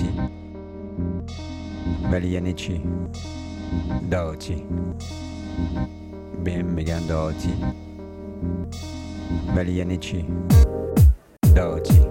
Doci. Bellianici. Doci. Bimmigan Doci. da Doci.